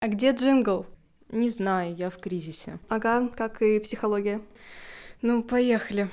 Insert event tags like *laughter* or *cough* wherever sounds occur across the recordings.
А где джингл? Не знаю, я в кризисе. Ага, как и психология. Ну, поехали.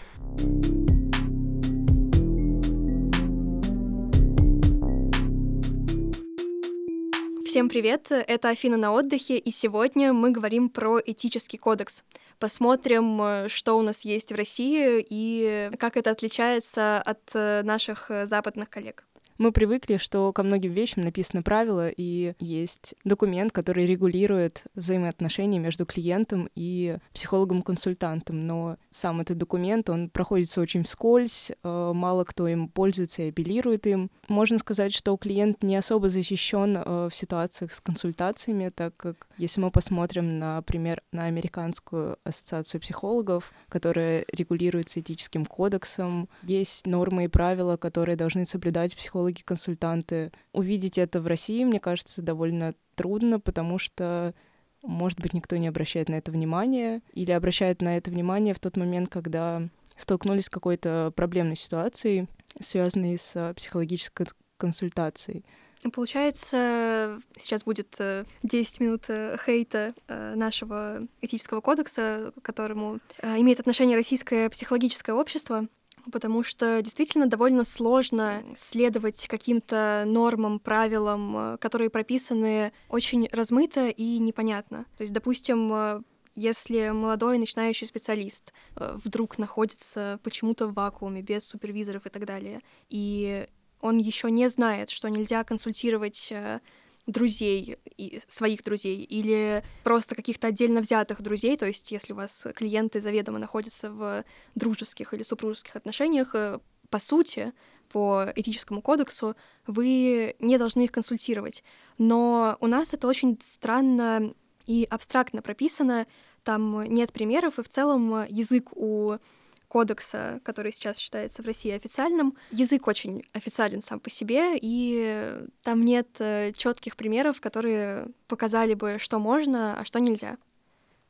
Всем привет, это Афина на отдыхе, и сегодня мы говорим про этический кодекс. Посмотрим, э, что у нас есть в России и как это отличается от э, наших э, западных коллег. Мы привыкли, что ко многим вещам написаны правила, и есть документ, который регулирует взаимоотношения между клиентом и психологом-консультантом. Но сам этот документ, он проходится очень вскользь, э, мало кто им пользуется и апеллирует им. Можно сказать, что клиент не особо защищен э, в ситуациях с консультациями, так как если мы посмотрим, например, на Американскую ассоциацию психологов, которая регулируется этическим кодексом, есть нормы и правила, которые должны соблюдать психологи психологи-консультанты. Увидеть это в России, мне кажется, довольно трудно, потому что может быть, никто не обращает на это внимание, или обращает на это внимание в тот момент, когда столкнулись с какой-то проблемной ситуацией, связанной с психологической консультацией. Получается, сейчас будет 10 э, минут э, хейта э, нашего этического кодекса, к которому имеет отношение российское психологическое общество потому что действительно довольно сложно следовать каким-то нормам, правилам, э, которые прописаны очень размыто и непонятно. То есть, допустим, э, если молодой начинающий специалист э, вдруг находится почему-то в вакууме, без супервизоров и так далее, и он еще не знает, что нельзя консультировать друзей, и своих друзей, или просто каких-то отдельно взятых друзей, то есть если у вас клиенты заведомо находятся в дружеских или супружеских отношениях, э, по сути, по этическому кодексу, вы не должны их консультировать. Но у нас это очень странно и абстрактно прописано, там нет примеров, и в целом язык у кодекса, который сейчас считается в России официальным. Язык очень официален сам по себе, и там нет э, четких примеров, которые показали бы, что можно, а что нельзя.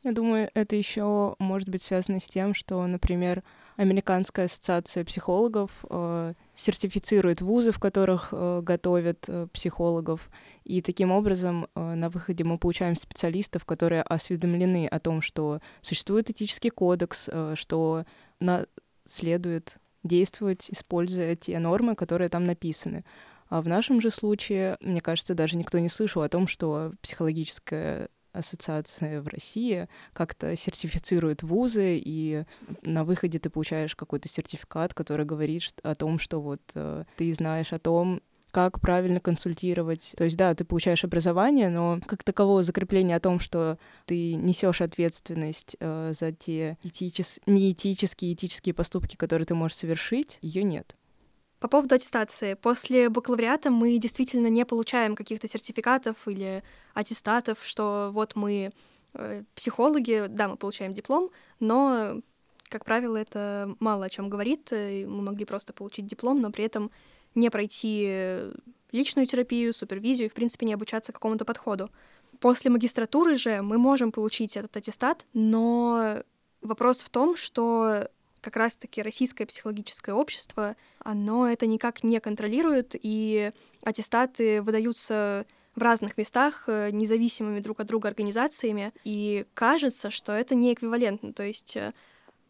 Я думаю, это еще может быть связано с тем, что, например, Американская ассоциация психологов э, сертифицирует вузы, в которых э, готовят э, психологов, и таким образом э, на выходе мы получаем специалистов, которые осведомлены о том, что существует этический кодекс, э, что на... следует действовать, используя те нормы, которые там написаны. А в нашем же случае, мне кажется, даже никто не слышал о том, что психологическая ассоциация в России как-то сертифицирует вузы, и на выходе ты получаешь какой-то сертификат, который говорит о том, что вот э, ты знаешь о том, как правильно консультировать. То есть, да, ты получаешь образование, но как такового закрепления о том, что ты несешь ответственность э, за те этичес... неэтические, этические поступки, которые ты можешь совершить, ее нет. По поводу аттестации. После бакалавриата мы действительно не получаем каких-то сертификатов или аттестатов, что вот мы э, психологи, да, мы получаем диплом, но, как правило, это мало о чем говорит. Мы могли просто получить диплом, но при этом не пройти личную терапию, супервизию и, в принципе, не обучаться какому-то подходу. После магистратуры же мы можем получить этот аттестат, но вопрос в том, что как раз-таки российское психологическое общество, оно это никак не контролирует, и аттестаты выдаются в разных местах, э, независимыми друг от друга организациями, и кажется, что это не эквивалентно. То есть э,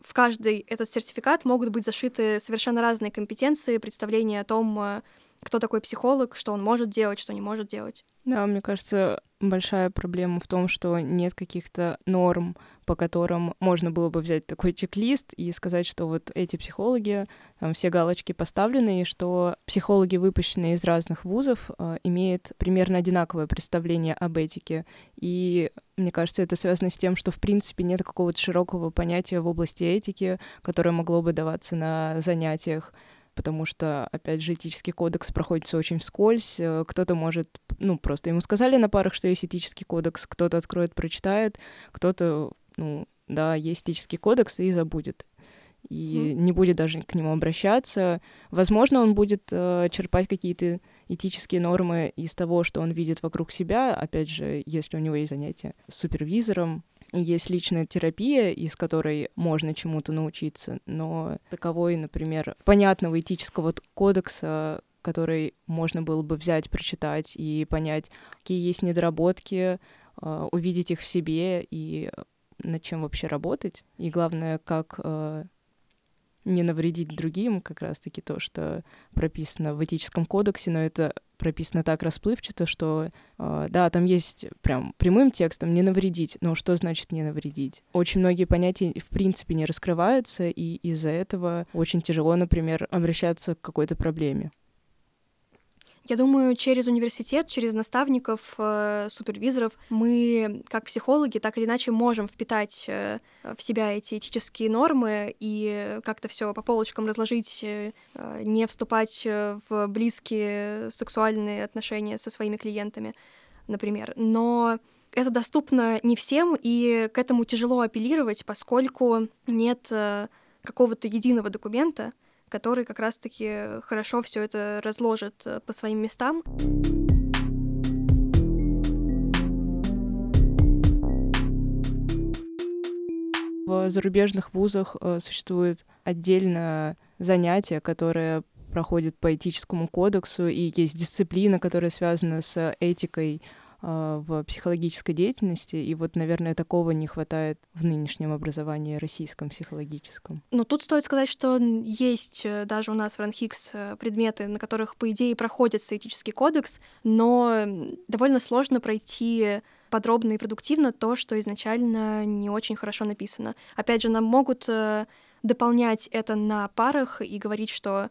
в каждый этот сертификат могут быть зашиты совершенно разные компетенции, представления о том, э, кто такой психолог, что он может делать, что не может делать. Да, мне кажется, большая проблема в том, что нет каких-то норм, по которым можно было бы взять такой чек-лист и сказать, что вот эти психологи, там все галочки поставлены, и что психологи, выпущенные из разных вузов, э, имеют примерно одинаковое представление об этике. И мне кажется, это связано с тем, что в принципе нет какого-то широкого понятия в области этики, которое могло бы даваться на занятиях потому что, опять же, этический кодекс проходится очень вскользь. Э, кто-то может, ну, просто ему сказали на парах, что есть этический кодекс, кто-то откроет, прочитает, кто-то, ну, да, есть этический кодекс и забудет и mm. не будет даже к нему обращаться. Возможно, он будет э, черпать какие-то этические нормы из того, что он видит вокруг себя, опять же, если у него есть занятия с супервизором, есть личная терапия, из которой можно чему-то научиться, но таковой, например, понятного этического кодекса, который можно было бы взять, прочитать и понять, какие есть недоработки э, увидеть их в себе и над чем вообще работать. И главное, как э, не навредить другим, как раз-таки то, что прописано в этическом кодексе, но это прописано так расплывчато, что э, да, там есть прям прямым текстом не навредить, но что значит не навредить? Очень многие понятия в принципе не раскрываются, и из-за этого очень тяжело, например, обращаться к какой-то проблеме. Я думаю, через университет, через наставников, э, супервизоров мы, как психологи, так или иначе можем впитать э, в себя эти этические нормы и как-то все по полочкам разложить, э, не вступать в близкие сексуальные отношения со своими клиентами, например. Но это доступно не всем, и к этому тяжело апеллировать, поскольку нет какого-то единого документа, который как раз-таки хорошо все это разложит э, по своим местам. В зарубежных вузах э, существует отдельное занятие, которое проходит по этическому кодексу, и есть дисциплина, которая связана с этикой в психологической деятельности, и вот, наверное, такого не хватает в нынешнем образовании российском психологическом. Но тут стоит сказать, что есть э, даже у нас в РАНХИКС э, предметы, на которых, по идее, проходится этический кодекс, но довольно сложно пройти подробно и продуктивно то, что изначально не очень хорошо написано. Опять же, нам могут э, дополнять это на парах и говорить, что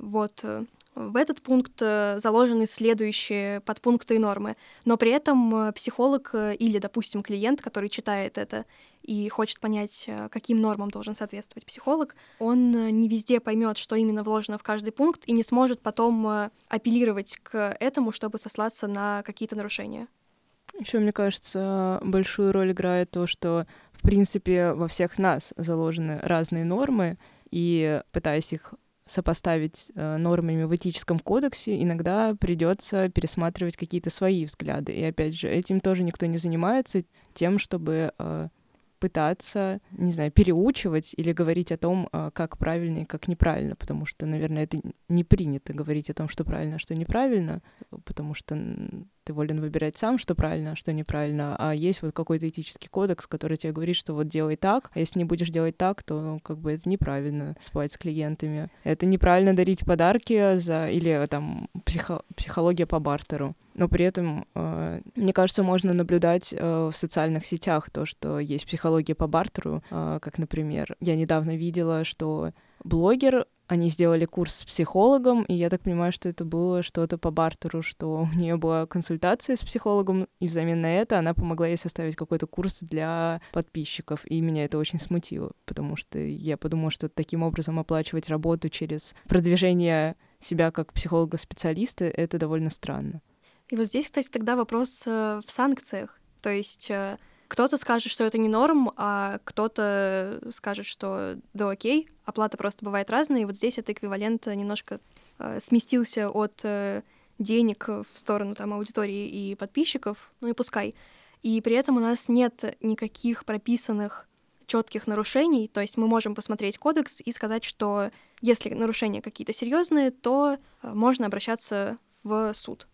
вот в этот пункт э, заложены следующие подпункты и нормы, но при этом э, психолог э, или, допустим, клиент, который читает это и хочет понять, каким нормам должен соответствовать психолог, он не везде поймет, что именно вложено в каждый пункт, и не сможет потом апеллировать к этому, чтобы сослаться на какие-то нарушения. Еще, мне кажется, большую роль играет то, что, в принципе, во всех нас заложены разные нормы, и пытаясь их сопоставить э, нормами в этическом кодексе, иногда придется пересматривать какие-то свои взгляды. И опять же, этим тоже никто не занимается, тем, чтобы э, пытаться, не знаю, переучивать или говорить о том, э, как правильно и как неправильно, потому что, наверное, это не принято говорить о том, что правильно, а что неправильно, потому что ты волен выбирать сам, что правильно, а что неправильно, а есть вот какой-то этический кодекс, который тебе говорит, что вот делай так, а если не будешь делать так, то ну, как бы это неправильно спать с клиентами. Это неправильно дарить подарки за или там психо... психология по бартеру. Но при этом, э, мне кажется, можно наблюдать э, в социальных сетях то, что есть психология по бартеру, э, как, например, я недавно видела, что блогер они сделали курс с психологом, и я так понимаю, что это было что-то по бартеру, что *laughs* у нее была консультация с психологом, и взамен на это она помогла ей составить какой-то курс для подписчиков, и меня это очень смутило, потому что я подумала, что таким образом оплачивать работу через продвижение себя как психолога-специалиста — это довольно странно. И вот здесь, кстати, тогда вопрос э, в санкциях. То есть э, кто-то скажет, что это не норм, а кто-то скажет, что да окей, оплата просто бывает разная, и вот здесь это эквивалент немножко э, сместился от э, денег в сторону там аудитории и подписчиков, ну и пускай. И при этом у нас нет никаких прописанных четких нарушений, то есть мы можем посмотреть кодекс и сказать, что если нарушения какие-то серьезные, то э, можно обращаться в суд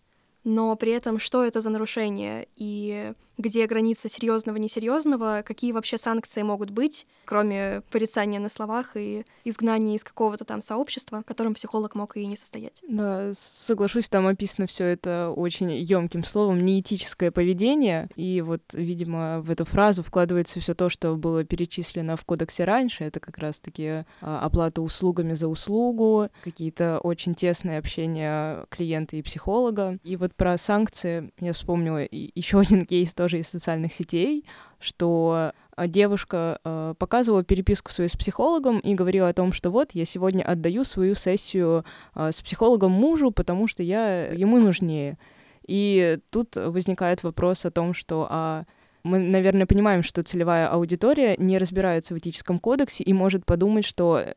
но при этом что это за нарушение и где граница серьезного несерьезного, какие вообще санкции могут быть, кроме порицания на словах и изгнания из какого-то там сообщества, в котором психолог мог и не состоять. Да, соглашусь, там описано все это очень емким словом, неэтическое поведение. И вот, видимо, в эту фразу вкладывается все то, что было перечислено в кодексе раньше. Это как раз-таки а, оплата услугами за услугу, какие-то очень тесные общения клиента и психолога. И вот про санкции я вспомнила еще один кейс тоже из социальных сетей, что а, девушка э, показывала переписку свою с психологом и говорила о том, что вот я сегодня отдаю свою сессию э, с психологом мужу, потому что я ему нужнее. И тут возникает вопрос о том, что а мы, наверное, понимаем, что целевая аудитория не разбирается в этическом кодексе и может подумать, что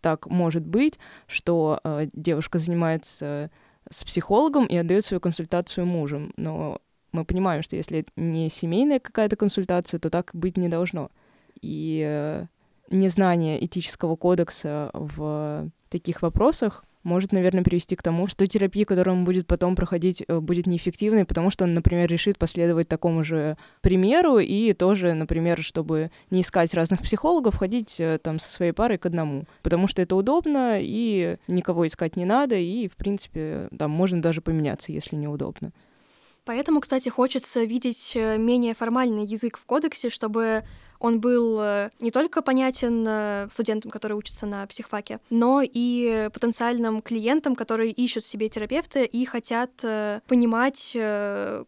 так может быть, что э, девушка занимается с психологом и отдает свою консультацию мужем. Но мы понимаем, что если не семейная какая-то консультация, то так быть не должно. И э, незнание этического кодекса в таких вопросах может, наверное, привести к тому, что терапия, которую он будет потом проходить, э, будет неэффективной, потому что он, например, решит последовать такому же примеру и тоже, например, чтобы не искать разных психологов, ходить э, там со своей парой к одному, потому что это удобно, и никого искать не надо, и, в принципе, там можно даже поменяться, если неудобно. Поэтому, кстати, хочется видеть э, менее формальный язык в кодексе, чтобы он был э, не только понятен э, студентам, которые учатся на психфаке, но и потенциальным клиентам, которые ищут себе терапевта и хотят понимать,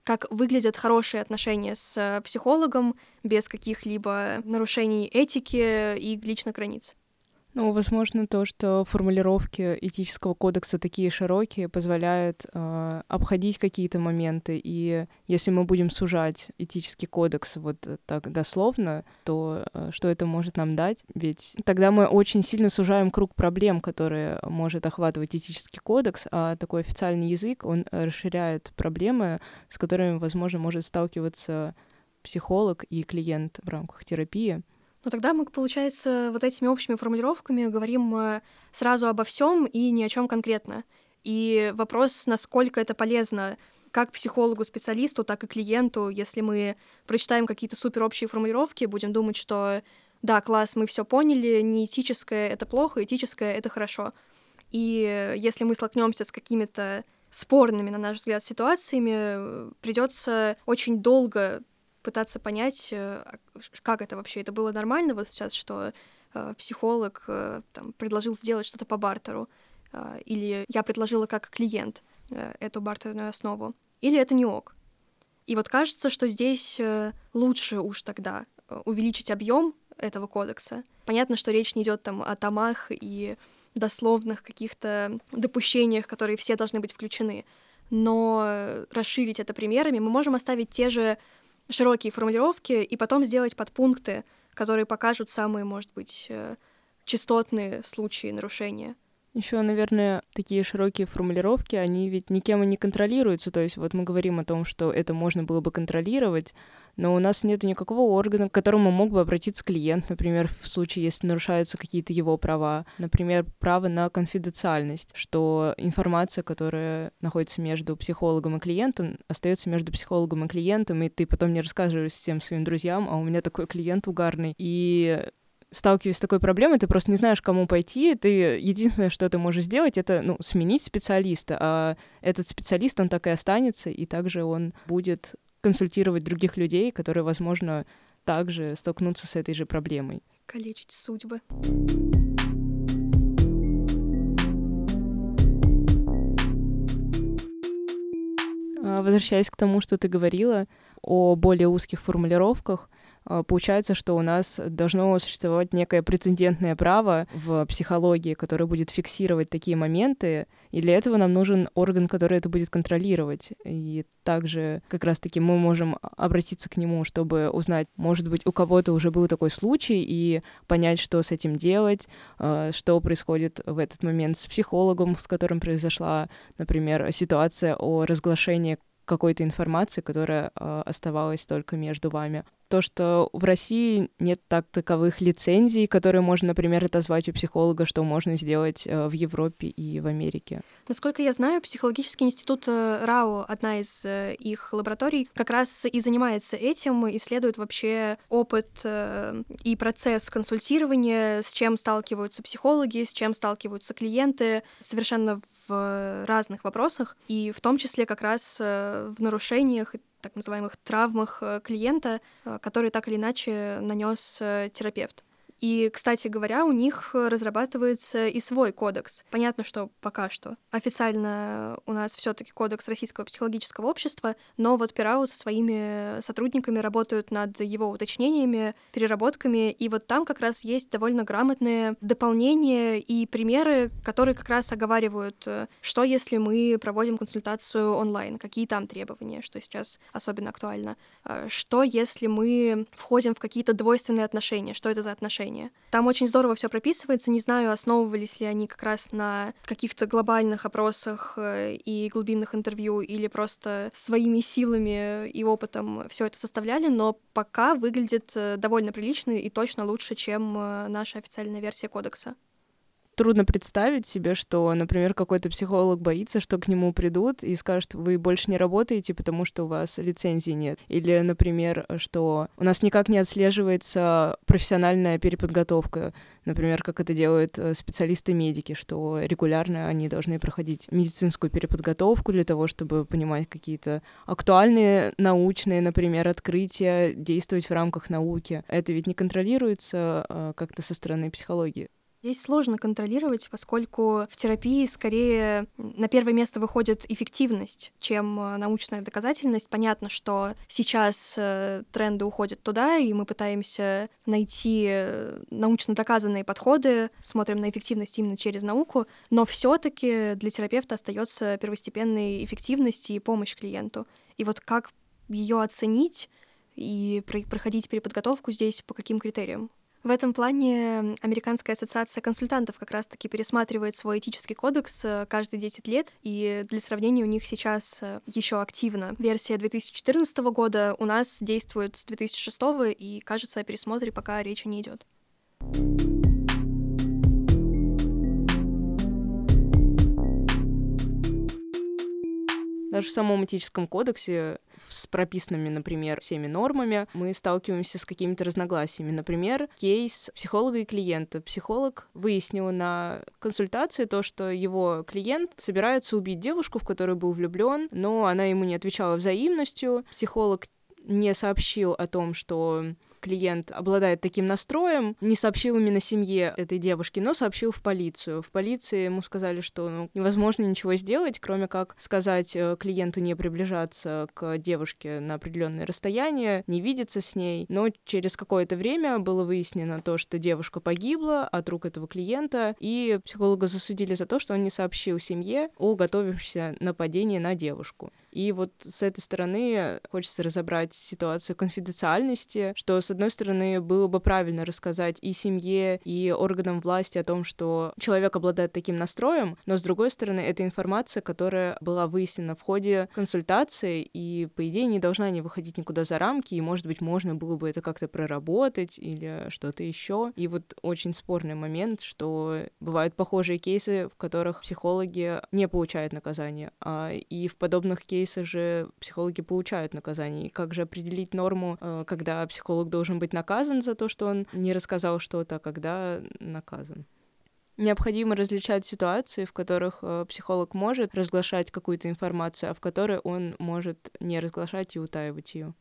как выглядят хорошие отношения с психологом без каких-либо нарушений этики и личных границ. Ну, возможно, то, что формулировки этического кодекса такие широкие, позволяют э, обходить какие-то моменты. И если мы будем сужать этический кодекс вот так дословно, то э, что это может нам дать? Ведь тогда мы очень сильно сужаем круг проблем, которые может охватывать этический кодекс, а такой официальный язык, он расширяет проблемы, с которыми, возможно, может сталкиваться психолог и клиент в рамках терапии. Но тогда мы, получается, вот этими общими формулировками говорим э, сразу обо всем и ни о чем конкретно. И вопрос, насколько это полезно как психологу, специалисту, так и клиенту, если мы прочитаем какие-то супер общие формулировки, будем думать, что да, класс, мы все поняли, не этическое это плохо, этическое это хорошо. И если мы столкнемся с какими-то спорными, на наш взгляд, ситуациями, придется очень долго пытаться понять, э, а как это вообще. Это было нормально вот сейчас, что э, психолог э, там, предложил сделать что-то по бартеру, э, или я предложила как клиент э, эту бартерную основу, или это не ок. И вот кажется, что здесь э, лучше уж тогда э, увеличить объем этого кодекса. Понятно, что речь не идет там о томах и дословных каких-то допущениях, которые все должны быть включены. Но расширить это примерами мы можем оставить те же широкие формулировки и потом сделать подпункты, которые покажут самые, может быть, э, частотные случаи нарушения. Еще, наверное, такие широкие формулировки, они ведь никем и не контролируются. То есть вот мы говорим о том, что это можно было бы контролировать, но у нас нет никакого органа, к которому мог бы обратиться клиент, например, в случае, если нарушаются какие-то его права. Например, право на конфиденциальность, что информация, которая находится между психологом и клиентом, остается между психологом и клиентом, и ты потом не рассказываешь всем своим друзьям, а у меня такой клиент угарный. И сталкиваясь с такой проблемой, ты просто не знаешь, кому пойти, ты единственное, что ты можешь сделать, это ну, сменить специалиста, а этот специалист, он так и останется, и также он будет консультировать других людей, которые, возможно, также столкнутся с этой же проблемой. Калечить судьбы. А, возвращаясь к тому, что ты говорила о более узких формулировках, получается, что у нас должно существовать некое прецедентное право в психологии, которое будет фиксировать такие моменты, и для этого нам нужен орган, который это будет контролировать. И также как раз-таки мы можем обратиться к нему, чтобы узнать, может быть, у кого-то уже был такой случай, и понять, что с этим делать, а, что происходит в этот момент с психологом, с которым произошла, например, ситуация о разглашении какой-то информации, которая э, оставалась только между вами то, что в России нет так таковых лицензий, которые можно, например, отозвать у психолога, что можно сделать э, в Европе и в Америке. Насколько я знаю, психологический институт э, РАО, одна из э, их лабораторий, как раз и занимается этим, исследует вообще опыт и процесс консультирования, с чем сталкиваются психологи, с чем сталкиваются клиенты, совершенно в разных вопросах, и в том числе как раз в нарушениях так называемых травмах э, клиента, э, которые так или иначе нанес э, терапевт. И, кстати говоря, у них разрабатывается и свой кодекс. Понятно, что пока что официально у нас все таки кодекс Российского психологического общества, но вот Пирау со своими сотрудниками работают над его уточнениями, переработками, и вот там как раз есть довольно грамотные дополнения и примеры, которые как раз оговаривают, что если мы проводим консультацию онлайн, какие там требования, что сейчас особенно актуально, что если мы входим в какие-то двойственные отношения, что это за отношения, решения. Там очень здорово все прописывается. Не знаю, основывались ли они как раз на каких-то глобальных опросах э, и глубинных интервью или просто своими силами и опытом все это составляли, но пока выглядит э, довольно прилично и точно лучше, чем э, наша официальная версия кодекса трудно представить себе, что, например, какой-то психолог боится, что к нему придут и скажут, вы больше не работаете, потому что у вас лицензии нет. Или, например, что у нас никак не отслеживается профессиональная переподготовка, например, как это делают э, специалисты-медики, что регулярно они должны проходить медицинскую переподготовку для того, чтобы понимать какие-то актуальные научные, например, открытия, действовать в рамках науки. Это ведь не контролируется э, как-то со стороны психологии. Здесь сложно контролировать, поскольку в терапии скорее на первое место выходит эффективность, чем э, научная доказательность. Понятно, что сейчас э, тренды уходят туда, и мы пытаемся найти э, научно доказанные подходы, смотрим на эффективность именно через науку, но все-таки для терапевта остается первостепенной эффективность и помощь клиенту. И вот как ее оценить и проходить переподготовку здесь по каким критериям? В этом плане Американская ассоциация консультантов как раз-таки пересматривает свой этический кодекс э, каждые 10 лет, и для сравнения у них сейчас э, еще активно версия 2014 года, у нас действует с 2006, и, кажется, о пересмотре пока речи не идет. Даже в самом этическом кодексе с прописанными, например, всеми нормами, мы сталкиваемся с какими-то разногласиями. Например, кейс психолога и клиента. Психолог выяснил на консультации то, что его клиент собирается убить девушку, в которую был влюблен, но она ему не отвечала взаимностью. Психолог не сообщил о том, что клиент обладает таким настроем, не сообщил именно семье этой девушки, но сообщил в полицию. В полиции ему сказали, что ну, невозможно ничего сделать, кроме как сказать э, клиенту не приближаться к девушке на определенное расстояние, не видеться с ней. Но через какое-то время было выяснено то, что девушка погибла от рук этого клиента, и психолога засудили за то, что он не сообщил семье о готовящемся нападении на девушку. И вот с этой стороны хочется разобрать ситуацию конфиденциальности, что, с одной стороны, было бы правильно рассказать и семье, и органам власти о том, что человек обладает таким настроем, но, с другой стороны, это информация, которая была выяснена в ходе консультации, и, по идее, не должна не выходить никуда за рамки, и, может быть, можно было бы это как-то проработать или что-то еще. И вот очень спорный момент, что бывают похожие кейсы, в которых психологи не получают наказания, а и в подобных кейсах кейсы же психологи получают наказание. И как же определить норму, э, когда психолог должен быть наказан за то, что он не рассказал что-то, а когда наказан? Необходимо различать ситуации, в которых э, психолог может разглашать какую-то информацию, а в которой он может не разглашать и утаивать ее.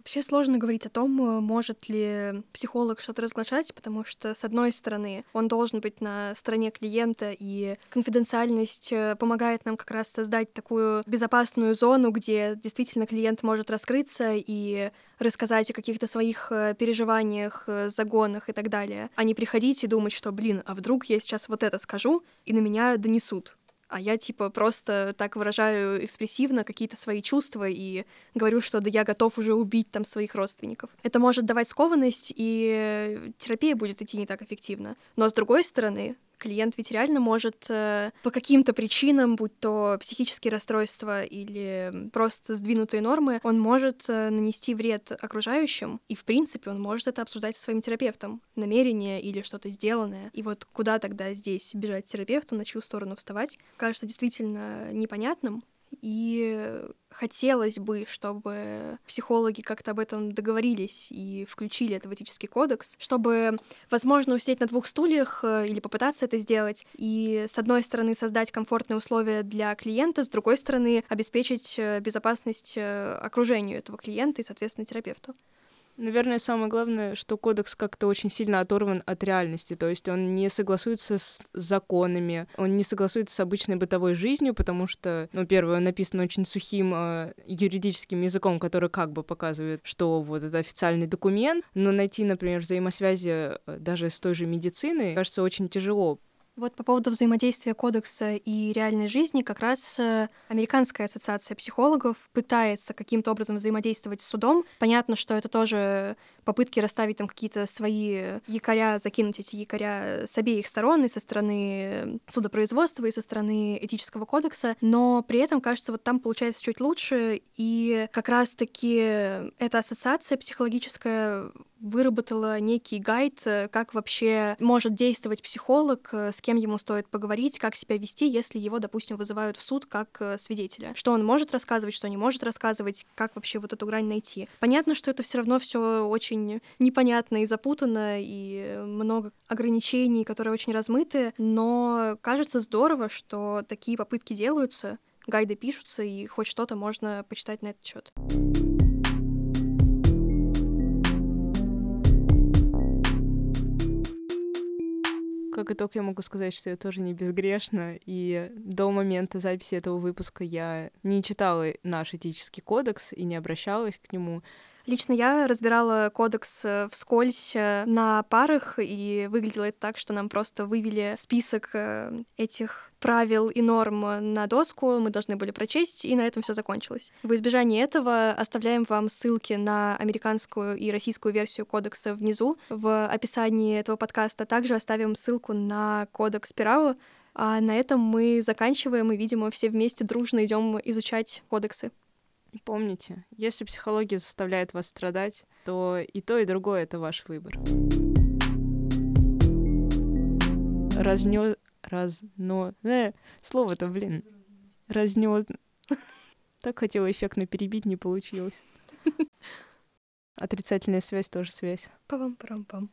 Вообще сложно говорить о том, э, может ли психолог что-то разглашать, потому что, с одной стороны, он должен быть на стороне клиента, и конфиденциальность э, помогает нам как раз создать такую безопасную зону, где действительно клиент может раскрыться и рассказать о каких-то своих э, переживаниях, загонах и так далее, а не приходить и думать, что, блин, а вдруг я сейчас вот это скажу, и на меня донесут а я типа просто так выражаю экспрессивно какие-то свои чувства и говорю, что да я готов уже убить там своих родственников. Это может давать скованность, и терапия будет идти не так эффективно. Но с другой стороны, клиент ведь реально может э, по каким-то причинам, будь то психические расстройства или просто сдвинутые нормы, он может э, нанести вред окружающим, и в принципе он может это обсуждать со своим терапевтом, намерение или что-то сделанное. И вот куда тогда здесь бежать терапевту, на чью сторону вставать, кажется действительно непонятным, и хотелось бы, чтобы психологи как-то об этом договорились и включили это в этический кодекс, чтобы, возможно, усидеть на двух стульях э, или попытаться это сделать, и, с одной стороны, создать комфортные условия для клиента, с другой стороны, обеспечить э, безопасность э, окружению этого клиента и, соответственно, терапевту. Наверное, самое главное, что кодекс как-то очень сильно оторван от реальности, то есть он не согласуется с законами, он не согласуется с обычной бытовой жизнью, потому что, ну, первое, он написан очень сухим э, юридическим языком, который как бы показывает, что вот это официальный документ, но найти, например, взаимосвязи э, даже с той же медициной, кажется, очень тяжело, вот по поводу взаимодействия кодекса и реальной жизни как раз э, Американская ассоциация психологов пытается каким-то образом взаимодействовать с судом. Понятно, что это тоже попытки расставить там какие-то свои якоря, закинуть эти якоря с обеих сторон, и со стороны судопроизводства, и со стороны этического кодекса, но при этом, кажется, вот там получается чуть лучше, и как раз-таки эта ассоциация психологическая выработала некий гайд, э, как вообще может действовать психолог, э, с кем ему стоит поговорить, как себя вести, если его, допустим, вызывают в суд как э, свидетеля. Что он может рассказывать, что не может рассказывать, как вообще вот эту грань найти. Понятно, что это все равно все очень непонятно и запутанно, и много ограничений, которые очень размыты, но кажется здорово, что такие попытки делаются, гайды пишутся, и хоть что-то можно почитать на этот счет. Как итог я могу сказать, что я тоже не безгрешна, и до момента записи этого выпуска я не читала наш этический кодекс и не обращалась к нему. Лично я разбирала кодекс э, вскользь э, на парах, и выглядело это так, что нам просто вывели список э, этих правил и норм на доску, мы должны были прочесть, и на этом все закончилось. В избежание этого оставляем вам ссылки на американскую и российскую версию кодекса внизу в описании этого подкаста. Также оставим ссылку на кодекс Пирау, а на этом мы заканчиваем и, видимо, все вместе дружно идем изучать кодексы. Помните, если психология заставляет вас страдать, то и то, и другое — это ваш выбор. Разнё... Разно... Э, слово-то, блин. Разнёс... Так хотела эффектно перебить, не получилось. *laughs* Отрицательная связь тоже связь. Пам-пам-пам.